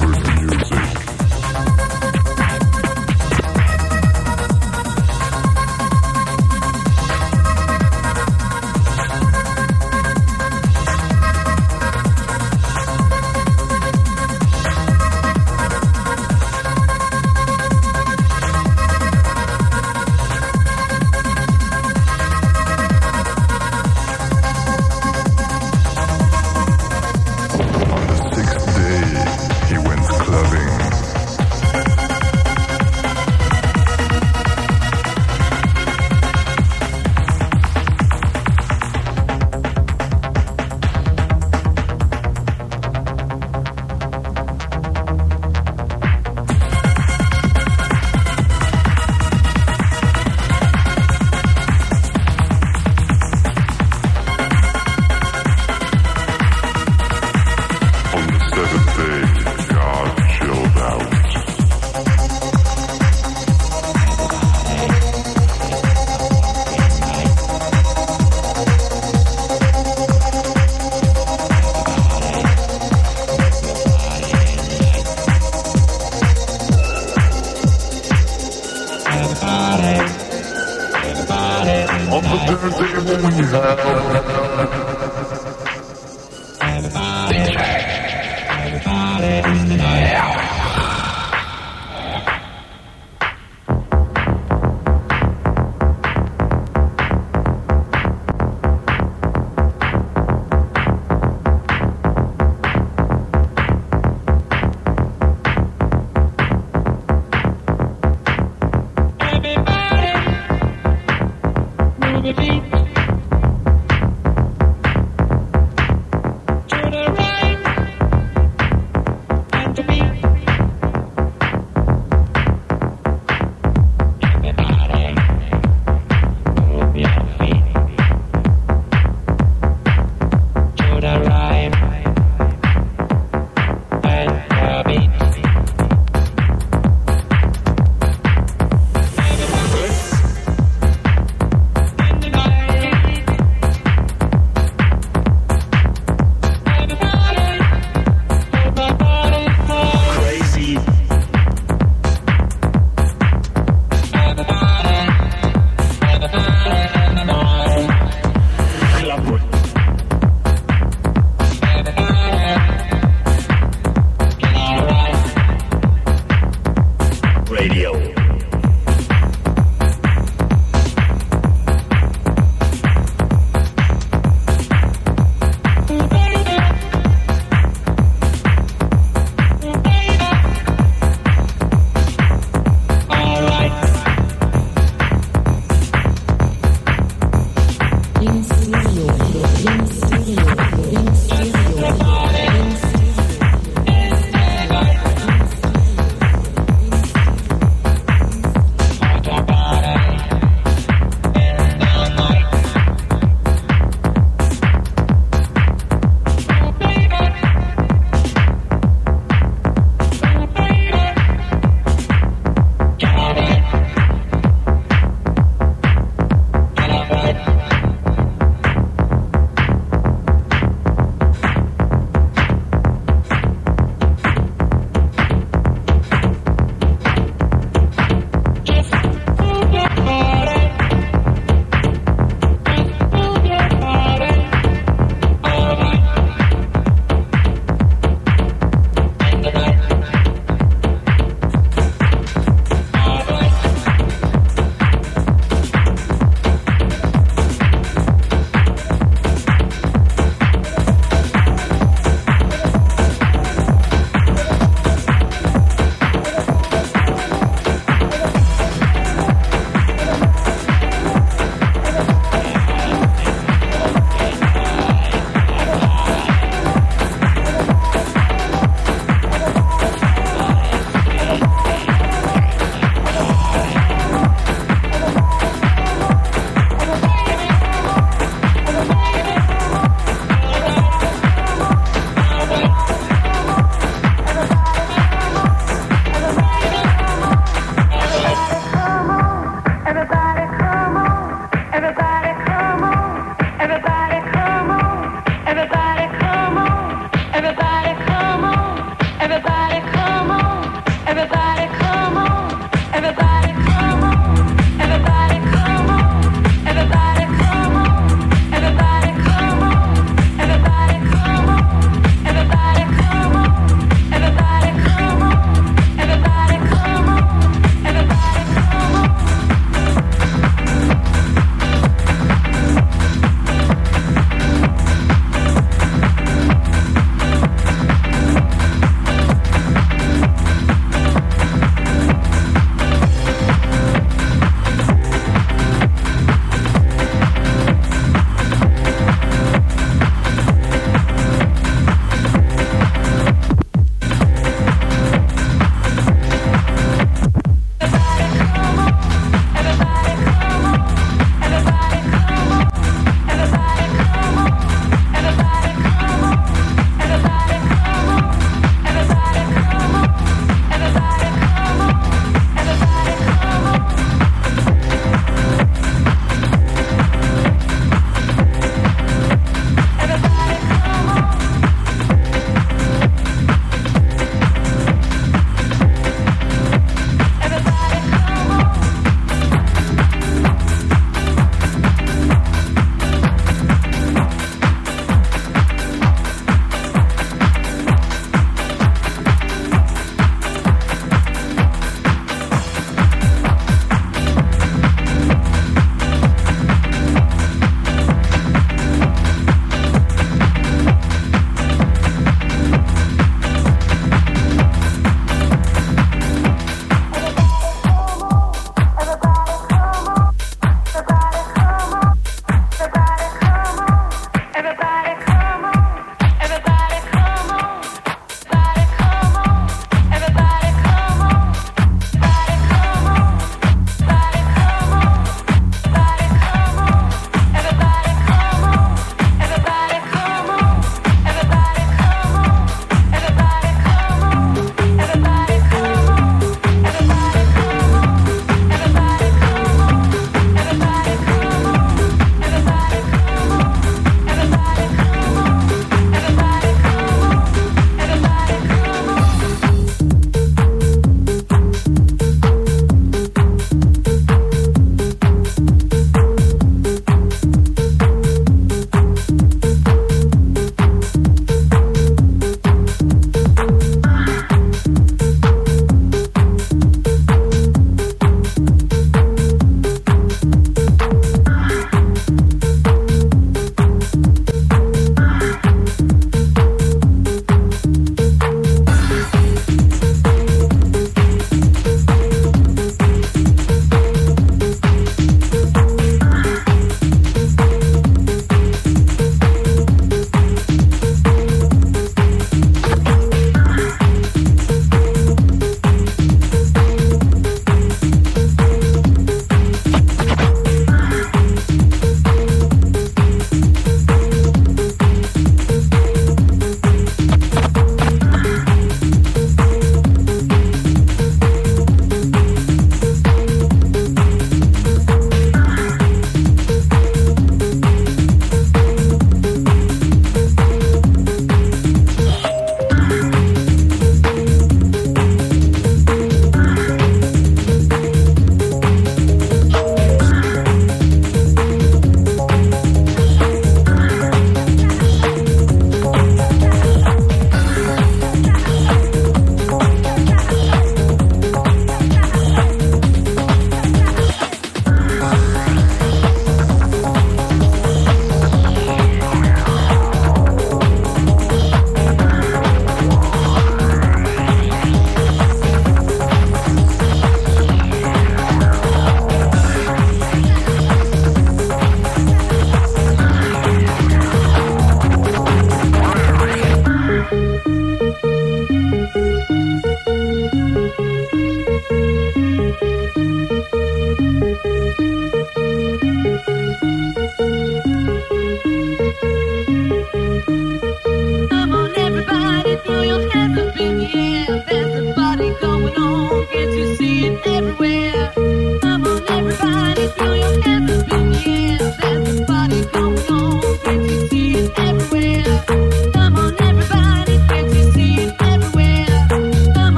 music. la puerta.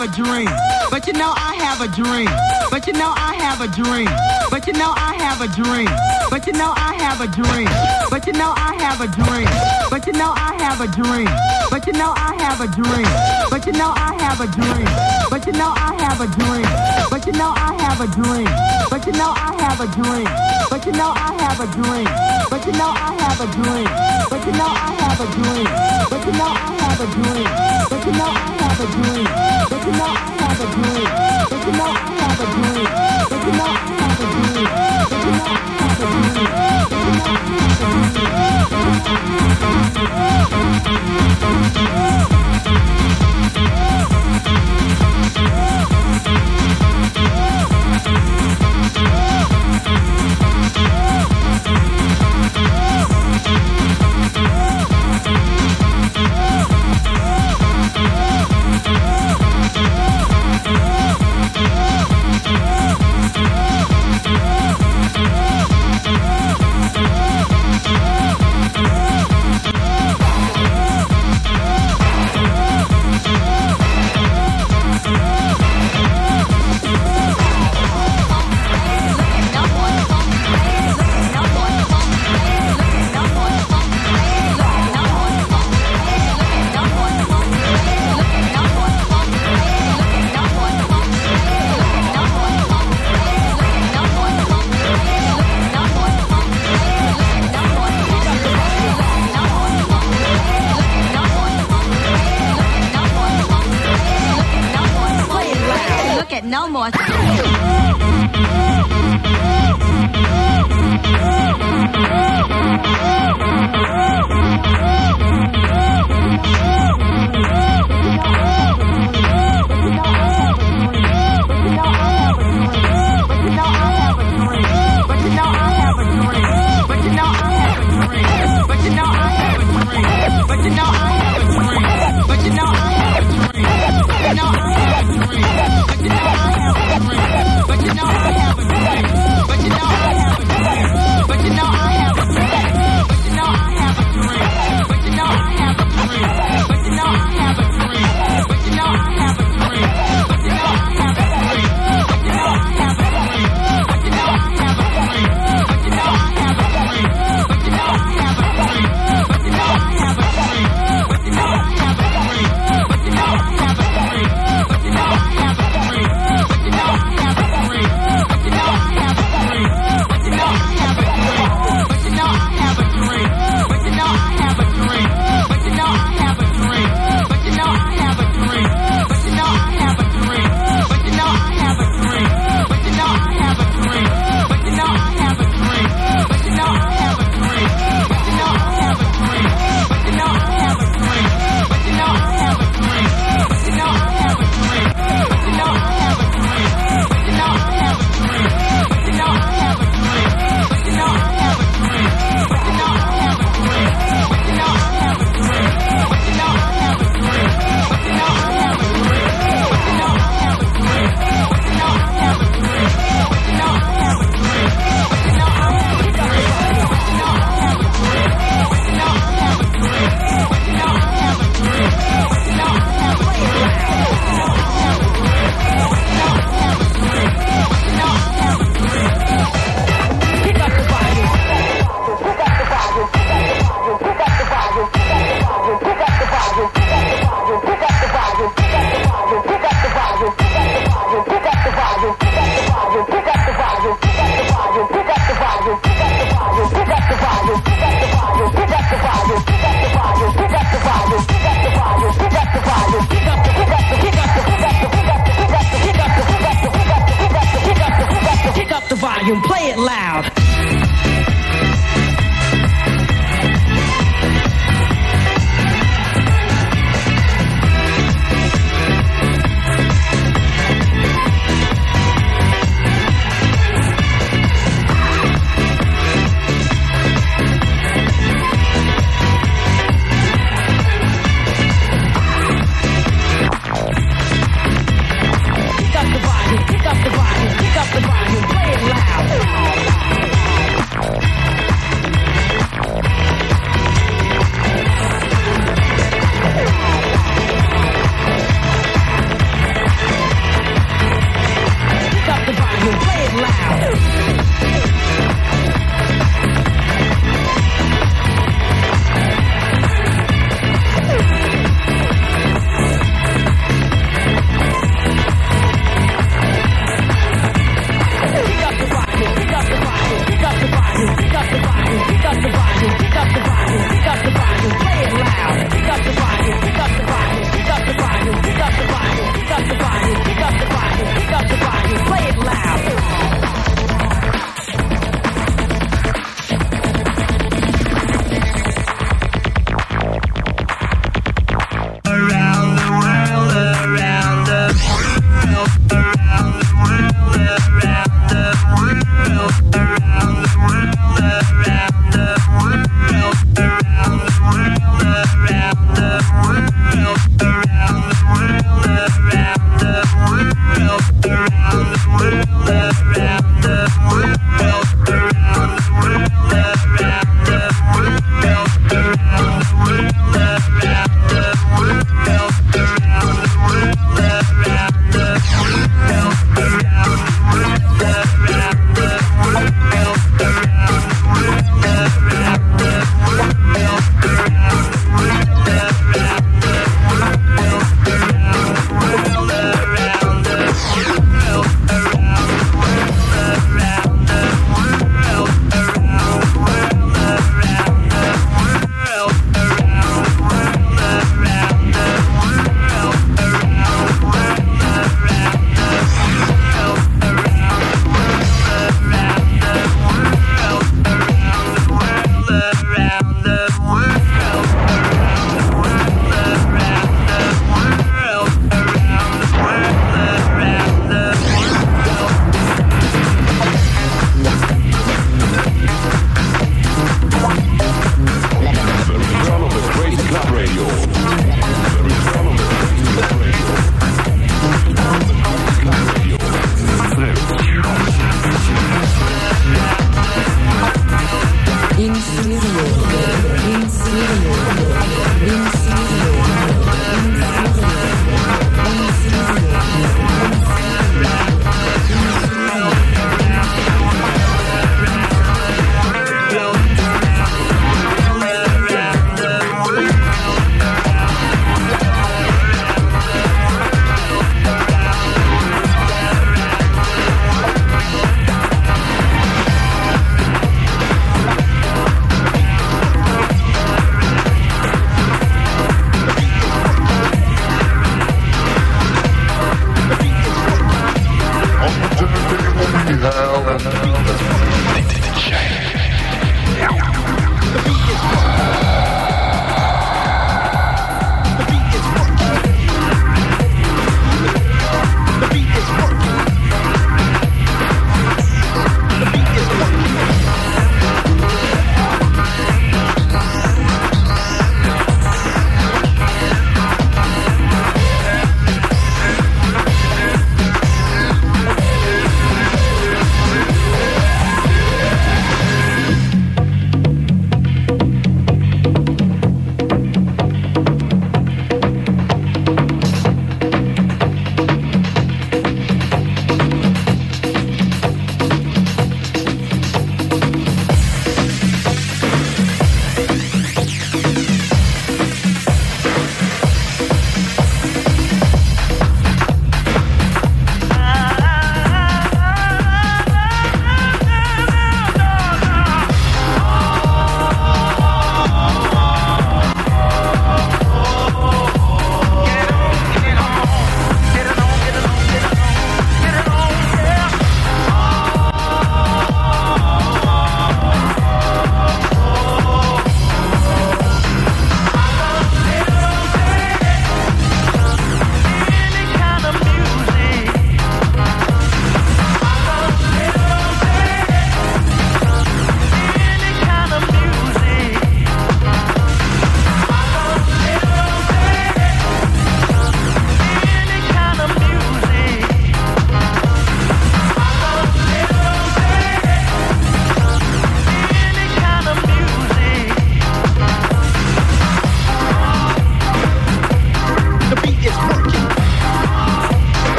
Have a dream. But you know I have a dream. But you know I have a dream. But you know I have a dream. But you know I have a dream. But you know I have a dream. But you know I have a dream. But you know I have a dream. But you know I have a dream. But you know I have a dream. But you know I have a dream. But you know I have a dream. But you know I have a dream. But you know I have a dream. But you know I have a dream. But you know I have a dream. But you know I have a dream. But you know I have a dream. Have a dream. But you have a have a know I have a.